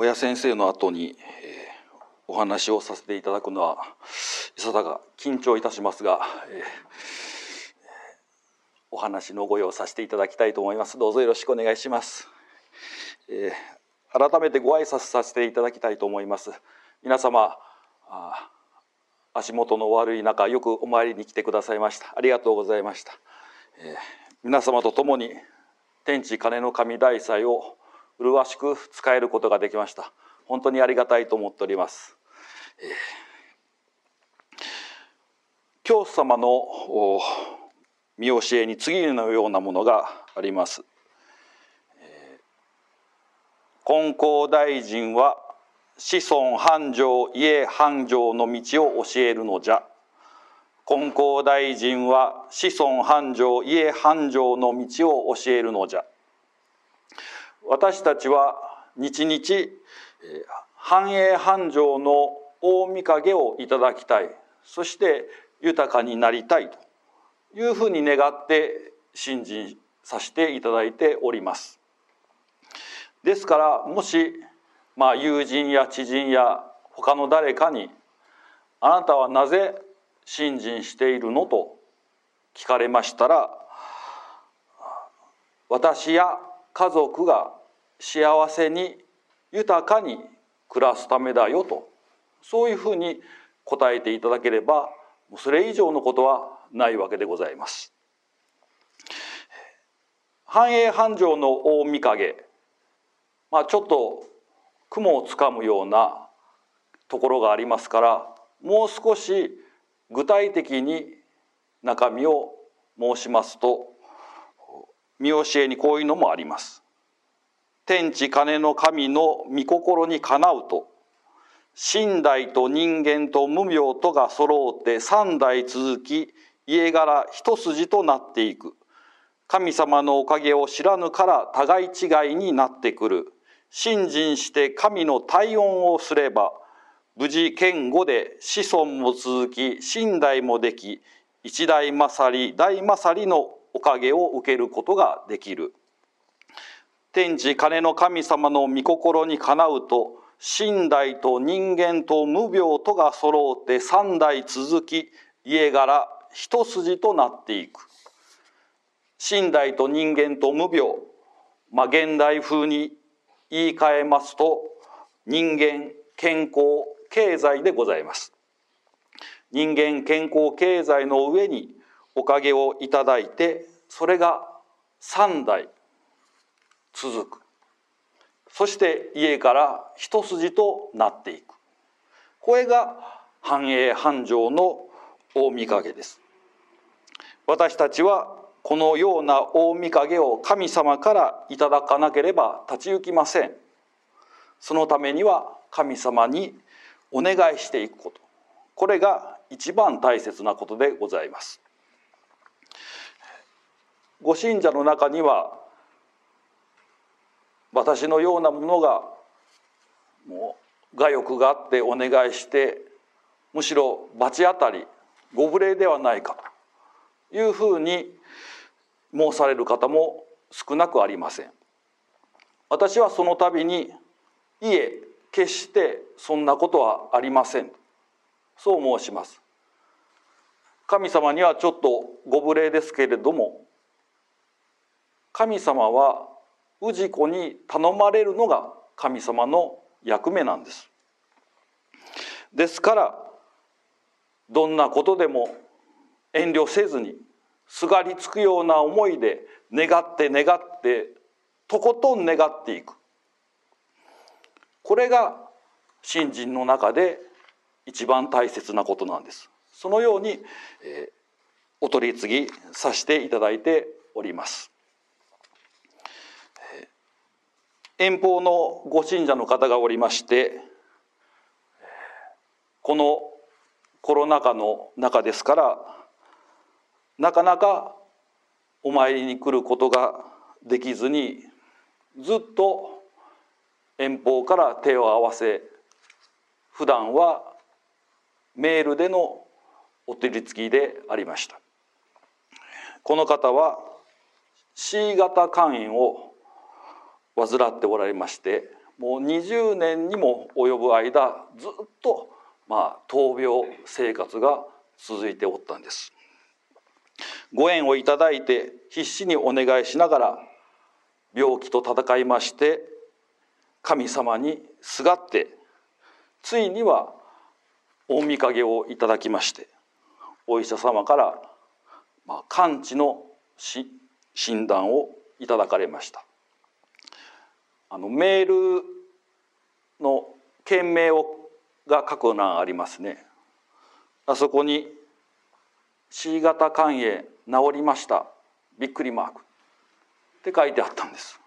親先生の後に、えー、お話をさせていただくのはいささか緊張いたしますが、えー、お話のご用させていただきたいと思います。どうぞよろしくお願いします、えー、改めてご挨拶させていただきたいと思います。皆様あ足元の悪い中よくお参りに来てくださいました。ありがとうございました、えー、皆様と共に天地金の神大祭を麗しく使えることができました。本当にありがたいと思っております、えー、教祖様の見教えに次のようなものがあります、えー、金光大臣は子孫繁盛家繁盛の道を教えるのじゃ。金光大臣は子孫繁盛家繁盛の道を教えるのじゃ。私たちは日々繁栄繁盛の大御影をいただきたいそして豊かになりたいというふうに願って信心させていただいておりますですからもしまあ、友人や知人や他の誰かに「あなたはなぜ信心しているの?」と聞かれましたら私や家族が幸せに豊かに暮らすためだよとそういうふうに答えていただければそれ以上のことはないわけでございます。繁栄繁盛の大御影まあちょっと雲をつかむようなところがありますからもう少し具体的に中身を申しますと見教えにこういうのもあります。天地金の神の御心にかなうと身代と人間と無病とが揃うて三代続き家柄一筋となっていく。神様のおかげを知らぬから互い違いになってくる。信心して神の体温をすれば無事堅固で子孫も続き信代もでき一代勝り大勝りのおかげを受けることができる。天地金の神様の御心にかなうと信代と人間と無病とが揃うて三代続き家柄一筋となっていく。信代と人間と無病まあ現代風に言い換えますと人間健康経済でございます。人間健康経済の上におかげをいただいてそれが三代。続く。そして家から一筋となっていく。これが繁栄繁盛の大御影です。私たちはこのような大御影を神様からいただかなければ立ち行きません。そのためには神様にお願いしていくこと。これが一番大切なことでございます。ご信者の中には私のようなものがもう我欲があってお願いしてむしろ罰当たりご無礼ではないかというふうに申される方も少なくありません。私はその度に「いえ決してそんなことはありません」そう申します。神様にはちょっとご無礼ですけれども神様は氏子に頼まれるのが神様の役目なんです。ですからどんなことでも遠慮せずにすがりつくような思いで願って願ってとことん願っていく。これが信心の中で一番大切なことなんです。そのように、えー、お取り次ぎさせていただいております。遠方のご信者の方がおりましてこのコロナ禍の中ですからなかなかお参りに来ることができずにずっと遠方から手を合わせ普段はメールでのお取り次ぎでありました。この方は C 型肝炎を患っておられましてもう20年にも及ぶ間ずっとまあ闘病生活が続いておったんです。ご縁をいただいて必死にお願いしながら病気と戦いまして神様にすがってついには大御影をいただきましてお医者様から、ま、完治の診断をいただかれました。あのメールの件名をが書く欄ありますね。あそこに C 型肝炎治りました。びっくりマーク。って書いてあったんです。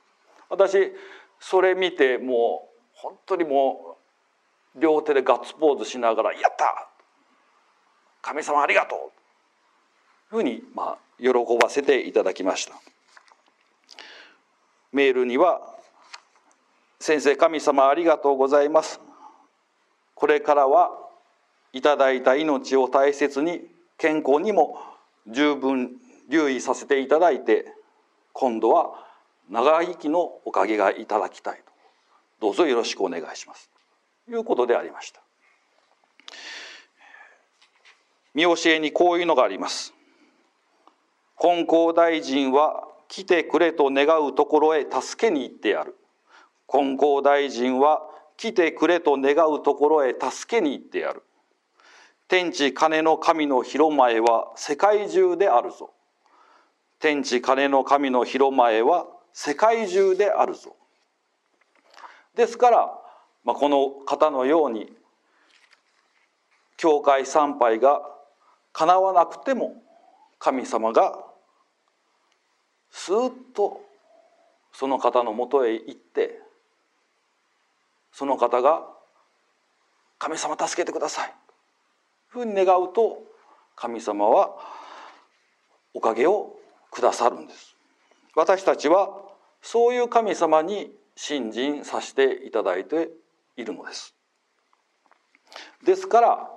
私それ見てもう本当にもう両手でガッツポーズしながら「やった！神様ありがとう!」ふうにまあ喜ばせていただきました。メールには「先生神様ありがとうございます」これからはいただいた命を大切に健康にも十分留意させていただいて今度は長生きのおかげがいただきたいと。どうぞよろしくお願いします。ということでありました。見教えにこういうのがあります。金光大臣は来てくれと願うところへ助けに行ってやる。金光大臣は来てくれと願うところへ助けに行ってやる。天地金の神の広前は世界中であるぞ。天地金の神の広前は世界中であるぞ。ですから、まあ、この方のように教会参拝がかなわなくても神様がスーッとその方のもとへ行ってその方が「神様助けてください」ふうに願うと神様はおかげをくださるんです。私たちはそういう神様に信心させていただいているのです。ですから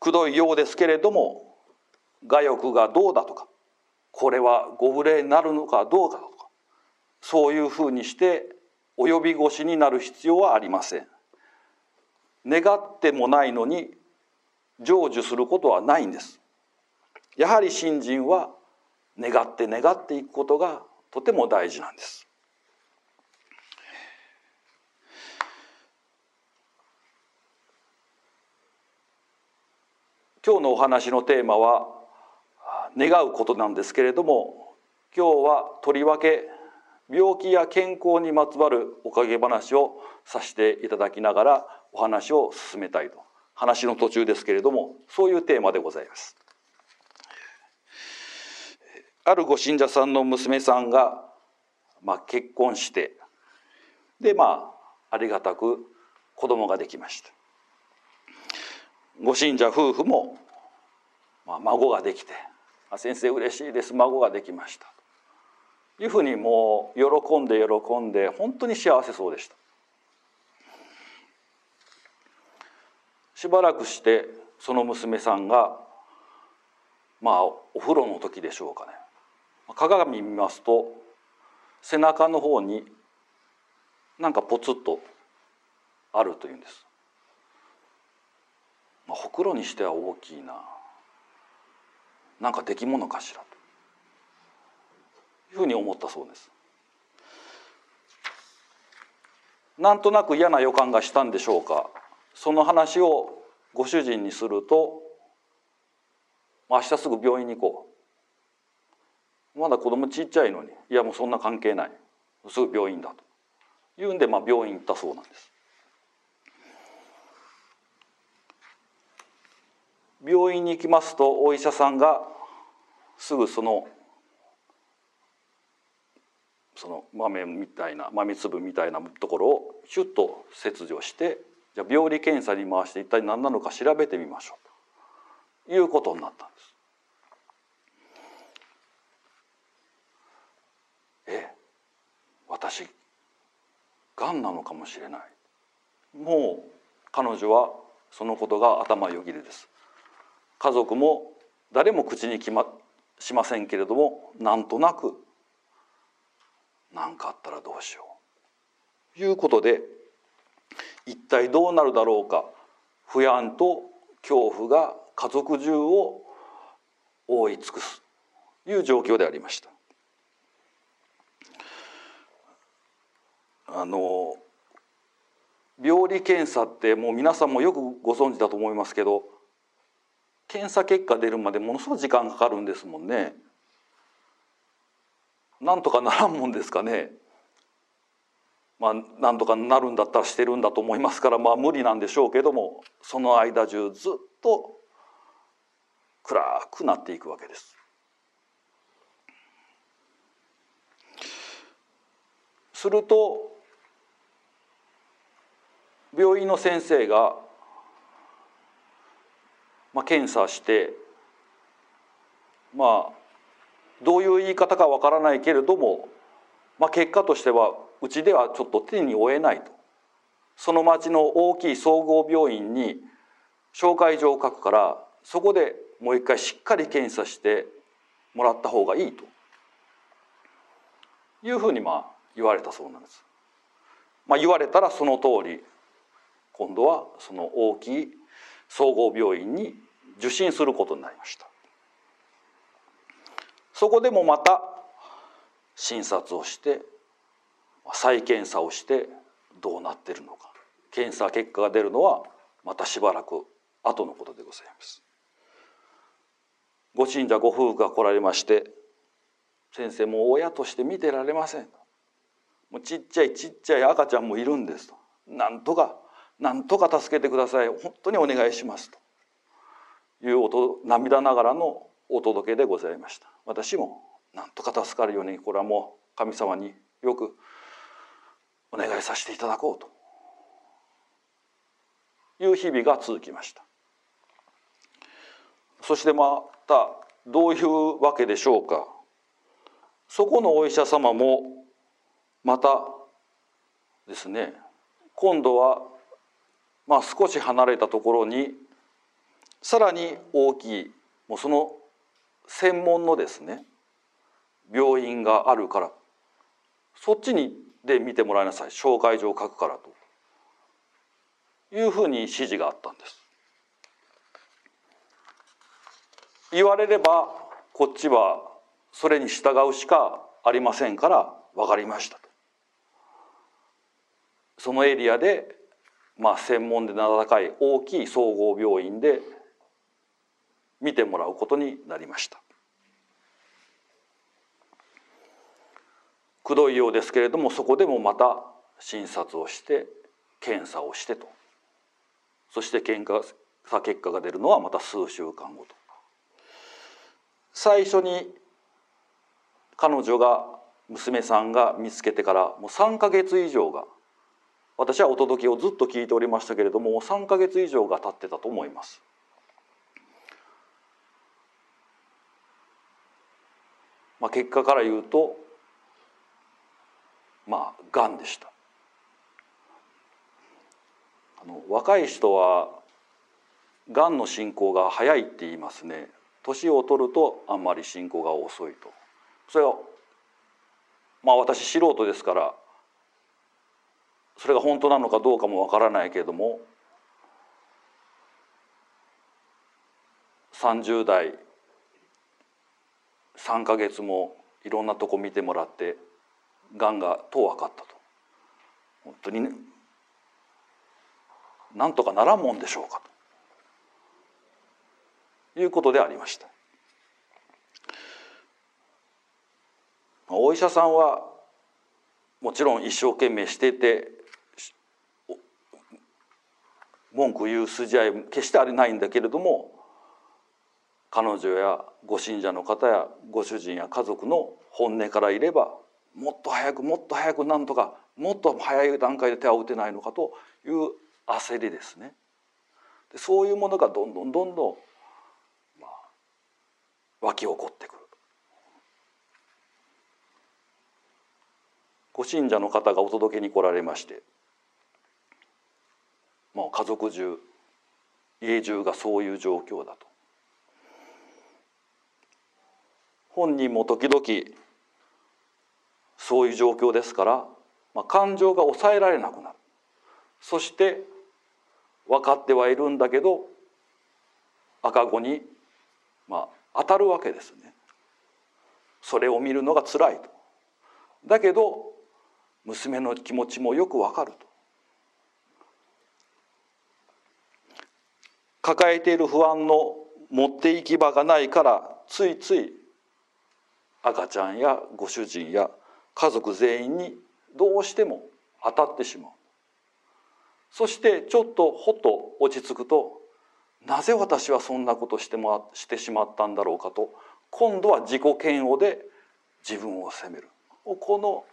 くどいようですけれども我欲がどうだとかこれはご無礼になるのかどうかとかそういうふうにして及び腰になる必要はありません。願ってもないのに成就することはないんです。やはり信心は願って願っていくことがとても大事なんです。今日のお話のテーマは願うことなんですけれども今日はとりわけ病気や健康にまつわるおかげ話をさせていただきながらお話を進めたいと。話の途中ですけれどもそういうテーマでございます。あるご信者さんの娘さんが、まあ、結婚してでまあありがたく子供ができました。ご信者夫婦も、まあ、孫ができて「先生嬉しいです。孫ができました」いうふうにもう喜んで喜んで本当に幸せそうでした。しばらくしてその娘さんがまあお風呂の時でしょうかね。鏡見ますと背中の方になんかポツッとあるというんです。まあ、ほくろにしては大きいな。なんか出来物かしらと。いうふうに思ったそうです。なんとなく嫌な予感がしたんでしょうか。その話をご主人にすると「明日すぐ病院に行こう」まだ子供ちっちゃいのにいやもうそんな関係ない。すぐ病院だと。言うんで、まあ、病院行ったそうなんです。病院に行きますとお医者さんがすぐそのその豆みたいな豆粒みたいなところをヒュッと切除してじゃあ病理検査に回して一体何なのか調べてみましょうということになったんです。え私がんなのかもしれない。もう彼女はそのことが頭よぎりです。家族も誰も口にきましませんけれどもなんとなく何かあったらどうしよういうことで一体どうなるだろうか不安と恐怖が家族中を覆い尽くすという状況でありました。あの病理検査ってもう皆さんもよくご存知だと思いますけど検査結果出るまでものすごい時間かかるんですもんね。なんとかならんもんですかね。まあなんとかなるんだったらしてるんだと思いますからまあ無理なんでしょうけどもその間中ずっと暗くなっていくわけです。すると病院の先生が、まあ、検査してまあどういう言い方かわからないけれども、まあ、結果としてはうちではちょっと手に負えないと。その町の大きい総合病院に紹介状を書くからそこでもう一回しっかり検査してもらった方がいいと。いうふうにまあ言われたそうなんです。まあ、言われたらその通り今度はその大きい総合病院に受診することになりました。そこでもまた診察をして再検査をしてどうなってるのか。検査結果が出るのはまたしばらく後のことでございます。ご信者ご夫婦が来られまして先生もう親として見てられません。もうちっちゃいちっちゃい赤ちゃんもいるんです。となんとかなんとか助けてください。本当にお願いします。という音涙ながらのお届けでございました。私もなんとか助かるようにこれはもう神様によくお願いさせていただこうという日々が続きました。そしてまたどういうわけでしょうか。そこのお医者様もまたですね今度はまあ、少し離れたところにさらに大きいもうその専門のですね病院があるからそっちにで見てもらいなさい紹介状を書くからというふうに指示があったんです。言われればこっちはそれに従うしかありませんから分かりましたと。そのエリアでまあ、専門で名高い大きい総合病院で見てもらうことになりました。くどいようですけれどもそこでもまた診察をして検査をしてと。そして検査結果が出るのはまた数週間後と。最初に彼女が娘さんが見つけてからもう3か月以上が私はお届けをずっと聞いておりましたけれども3か月以上が経ってたと思います。まあ、結果から言うとまあがんでした。あの若い人はがんの進行が早いって言いますね。年を取るとあんまり進行が遅いと。それはまあ私素人ですからそれが本当なのかどうかもわからないけれども30代3か月もいろんなとこ見てもらってがんがとう分かったと。本当にねなんとかならんもんでしょうかと。いうことでありました。お医者さんはもちろん一生懸命してて文句言う筋合い決してありないんだけれども彼女やご信者の方やご主人や家族の本音からいればもっと早くもっと早くなんとかもっと早い段階で手は打てないのかという焦りですね。でそういうものがどんどんどんどん、まあ、湧き起こってくる。ご信者の方がお届けに来られましてもう家族中家中がそういう状況だと本人も時々そういう状況ですから、まあ、感情が抑えられなくなる。そして分かってはいるんだけど赤子にまあ当たるわけですね。それを見るのがつらいと。だけど娘の気持ちもよくわかると。抱えている不安の持って行き場がないからついつい赤ちゃんやご主人や家族全員にどうしても当たってしまう。そしてちょっとほっと落ち着くとなぜ私はそんなことしてもしてしまったんだろうかと今度は自己嫌悪で自分を責める。この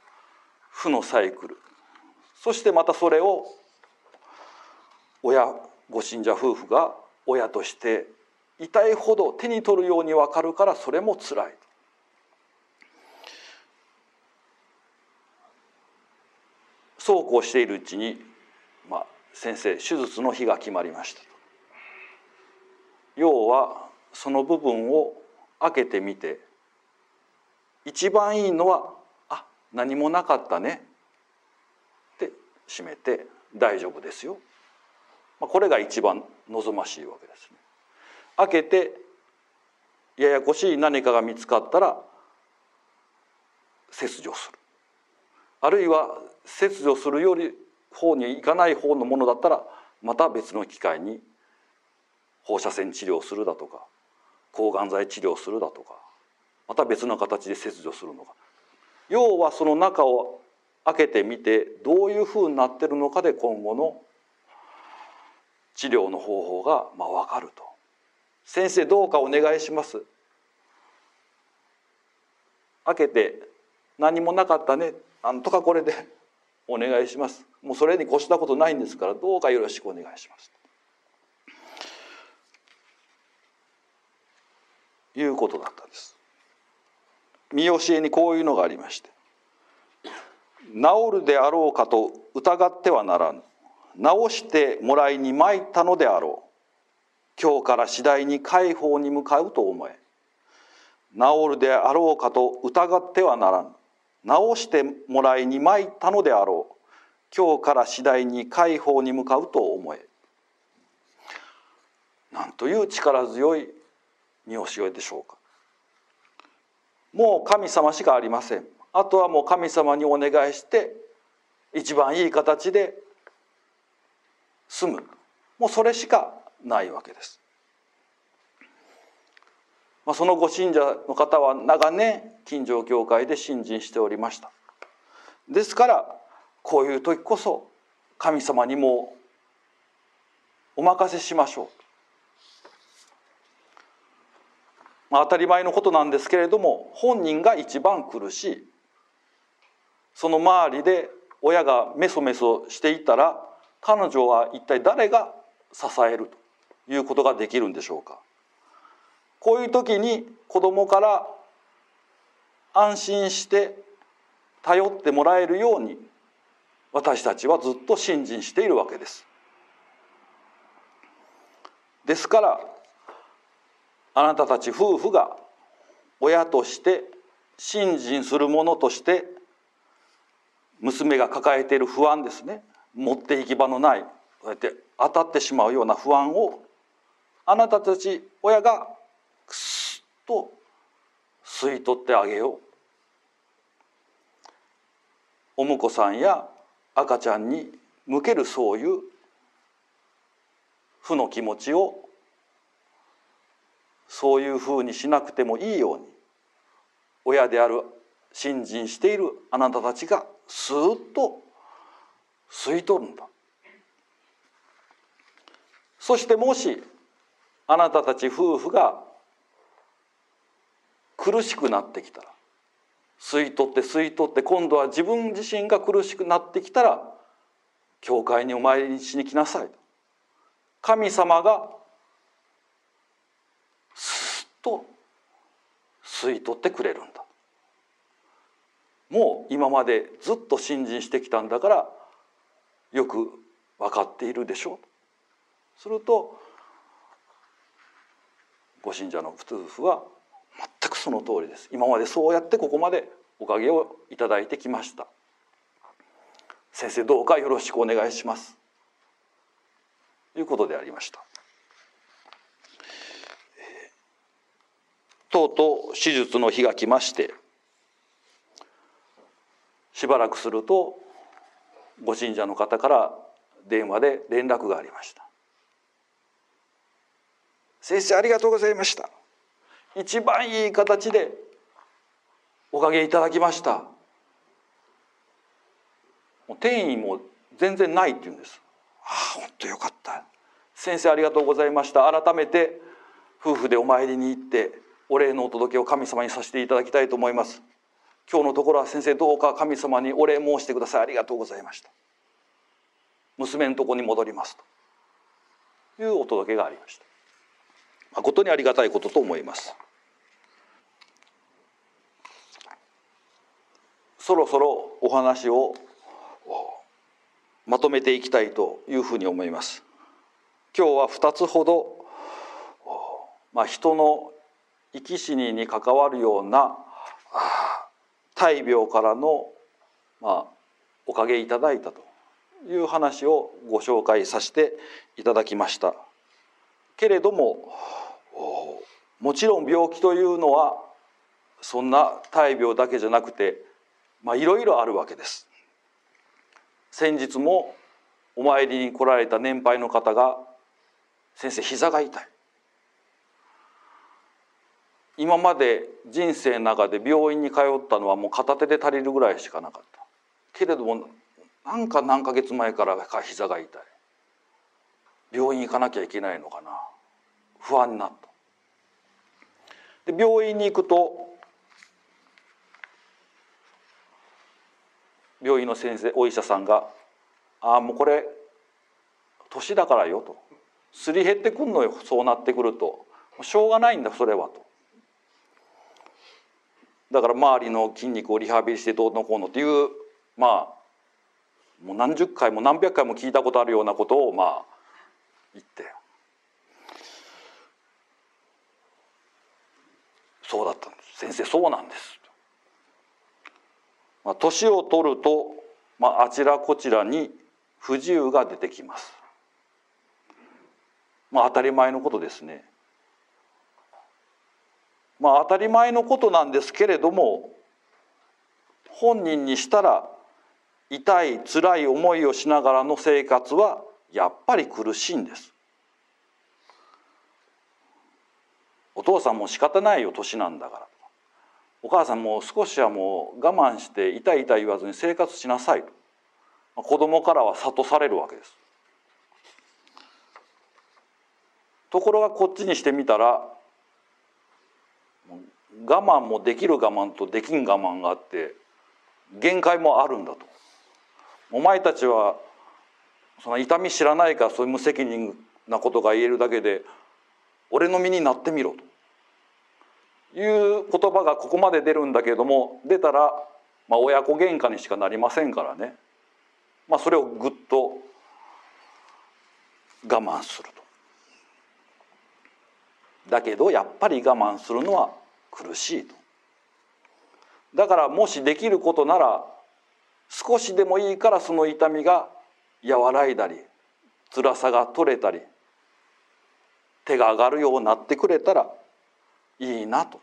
負のサイクル。そしてまたそれを親ご信者夫婦が親として痛いほど手に取るように分かるからそれもつらい。そうこうしているうちに、まあ、先生手術の日が決まりました要はその部分を開けてみて一番いいのは「あ何もなかったね」って閉めて大丈夫ですよ。まあ、これが一番望ましいわけですね。開けてややこしい何かが見つかったら切除するあるいは切除するより方に行かない方のものだったらまた別の機会に放射線治療するだとか抗がん剤治療するだとかまた別の形で切除するのか。要はその中を開けてみてどういうふうになってるのかで今後の治療の方法がまあ分かると。先生どうかお願いします。開けて何もなかったね。なんとかこれで お願いします。もうそれに越したことないんですからどうかよろしくお願いします。ということだったんです。見教えにこういうのがありまして治るであろうかと疑ってはならぬ治してもらいに参ったのであろう今日から次第に解放に向かうと思え治るであろうかと疑ってはならぬ治してもらいに参ったのであろう。今日から次第に解放に向かうと思え。なんという力強い見教えでしょうか。もう神様しかありません。あとはもう神様にお願いして一番いい形で済む。もうそれしかないわけです、まあ、そのご信者の方は長年近所教会で信心しておりました。ですからこういう時こそ神様にもお任せしましょう。まあ、当たり前のことなんですけれども本人が一番苦しい。その周りで親がメソメソしていたら彼女は一体誰が支えるということができるんでしょうか。こういう時に子供から安心して頼ってもらえるように私たちはずっと信心しているわけです。ですからあなたたち夫婦が親として信心する者として娘が抱えている不安ですね持って行き場のないこうやって当たってしまうような不安をあなたたち親がくすっと吸い取ってあげようお婿さんや赤ちゃんに向けるそういう負の気持ちをそういうふうにしなくてもいいように親である信心しているあなたたちがスーッと吸い取るんだ。そしてもしあなたたち夫婦が苦しくなってきたら吸い取って吸い取って今度は自分自身が苦しくなってきたら教会にお参りしに来なさい神様がすっと吸い取ってくれるんだ。もう今までずっと信心してきたんだからよく分かっているでしょうするとご信者の夫婦はその通りです。今までそうやってここまでおかげをいただいてきました。先生どうかよろしくお願いします。ということでありました。とうとう手術の日が来ましてしばらくするとご信者の方から電話で連絡がありました。先生ありがとうございました。一番いい形でおかげいただきました。もう転移も全然ないって言うんです。ああ本当よかった。先生ありがとうございました。改めて夫婦でお参りに行ってお礼のお届けを神様にさせていただきたいと思います。今日のところは先生どうか神様にお礼申してください。ありがとうございました。娘のとこに戻りますというお届けがありました。誠にありがたいことと思います。そろそろお話をまとめていきたいというふうに思います。今日は2つほど、まあ、人の生き死にに関わるような大病からの、まあ、おかげいただいたという話をご紹介させていただきました。けれどももちろん病気というのはそんな大病だけじゃなくてまあいろいろあるわけです。先日もお参りに来られた年配の方が「先生膝が痛い」今まで人生の中で病院に通ったのはもう片手で足りるぐらいしかなかった。けれどもなんか何ヶ月前からか膝が痛い。病院行かなきゃいけないのかな。不安になった。で病院に行くと病院の先生お医者さんが「ああもうこれ年だからよ」と「すり減ってくんのよそうなってくると。しょうがないんだそれは」と。だから周りの筋肉をリハビリしてどうのこうのっていうまあもう何十回も何百回も聞いたことあるようなことをまあ言ってそうだったんです先生そうなんですまあ、年を取ると、まあ、あちらこちらに不自由が出てきます。まあ、当たり前のことですね。まあ、当たり前のことなんですけれども本人にしたら痛い辛い思いをしながらの生活はやっぱり苦しいんです。お父さんも仕方ないよ年なんだから。お母さんも少しはもう我慢して痛い痛い言わずに生活しなさいと。子供からは諭されるわけです。ところがこっちにしてみたら我慢もできる我慢とできん我慢があって限界もあるんだと。お前たちはその痛み知らないからそういう無責任なことが言えるだけで俺の身になってみろという言葉がここまで出るんだけども出たら、まあ、親子喧嘩にしかなりませんからね、まあ、それをぐっと我慢すると。だけどやっぱり我慢するのは苦しいと。だからもしできることなら少しでもいいからその痛みが和らいだり辛さが取れたり手が上がるようになってくれたらいいなと。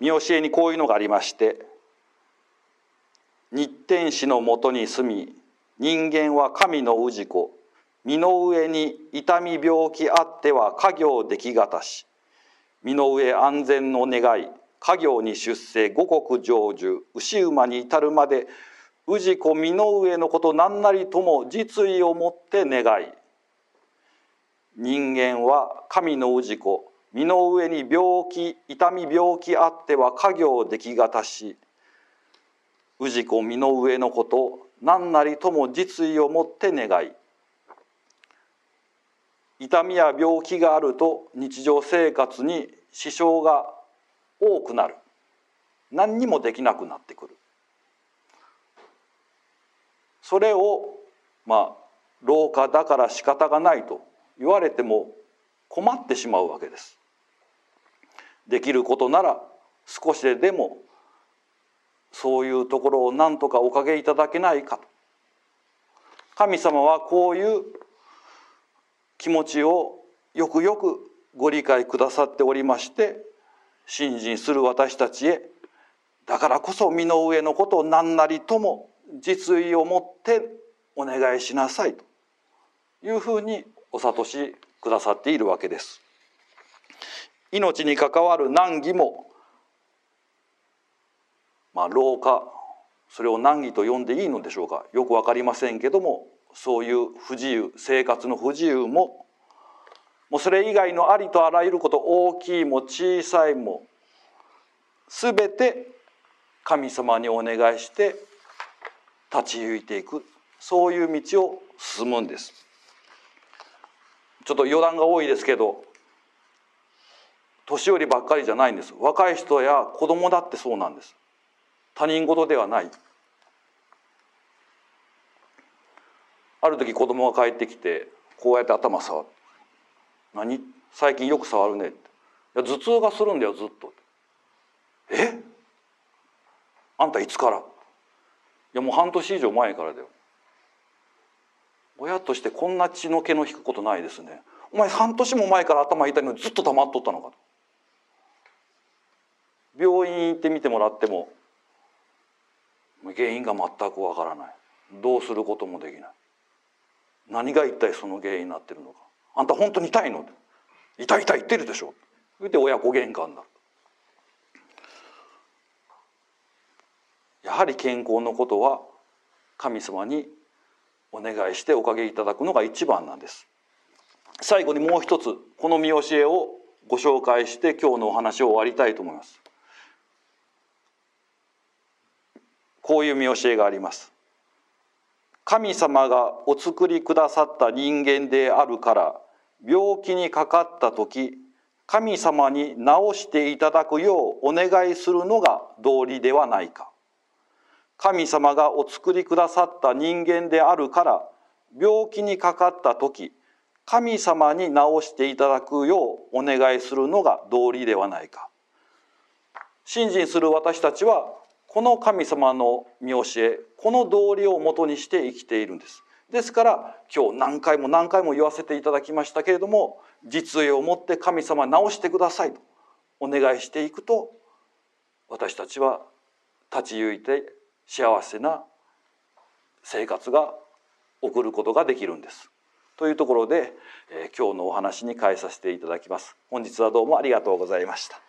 見教えにこういうのがありまして日天使のもとに住み人間は神の氏子身の上に痛み病気あっては家業できがたし身の上安全の願い家業に出世五穀成就牛馬に至るまで氏子身の上のこと何なりとも実意をもって願い。人間は神の氏子身の上に病気痛み病気あっては家業できがたし氏子身の上のこと何なりとも実意をもって願い。痛みや病気があると日常生活に支障が多くなる。何にもできなくなってくる。それをまあ老化だから仕方がないと言われても困ってしまうわけです。できることなら少しでもそういうところを何とかおかげいただけないか神様はこういう気持ちをよくよくご理解くださっておりまして信心する私たちへだからこそ身の上のことを何なりとも実意を持ってお願いしなさいというふうにお諭しくださっているわけです。命に関わる難儀もまあ老化それを難儀と呼んでいいのでしょうかよく分かりませんけどもそういう不自由生活の不自由ももうそれ以外のありとあらゆること大きいも小さいも全て神様にお願いして立ち行いていく。そういう道を進むんです。ちょっと余談が多いですけど年寄りばっかりじゃないんです。若い人や子供だってそうなんです。他人事ではない。ある時子供が帰ってきてこうやって頭触って「何？最近よく触るね」って「いや頭痛がするんだよずっと」え？あんたいつから?」やもう半年以上前からだよ。親としてこんな血の気の引くことないですね。お前半年も前から頭痛いのにずっと黙っとったのか病院行ってみてもらっても原因が全くわからない。どうすることもできない。何が一体その原因になってるのか。あんた本当に痛いの？痛い痛い言ってるでしょ。言って親子喧嘩になる。やはり健康のことは神様にお願いしておかげいただくのが一番なんです。最後にもう一つこの見教えをご紹介して今日のお話を終わりたいと思います。こういう見教えがあります。神様がお作りくださった人間であるから病気にかかった時神様に治していただくようお願いするのが道理ではないか。神様がお作りくださった人間であるから病気にかかった時神様に治していただくようお願いするのが道理ではないか。信心する私たちはこの神様の見教えこの道理をもとにして生きているんです。ですから今日何回も何回も言わせていただきましたけれども実意を持って神様直してくださいとお願いしていくと私たちは立ち行いて幸せな生活が送ることができるんです。というところで、えー、今日のお話に変えさせていただきます。本日はどうもありがとうございました。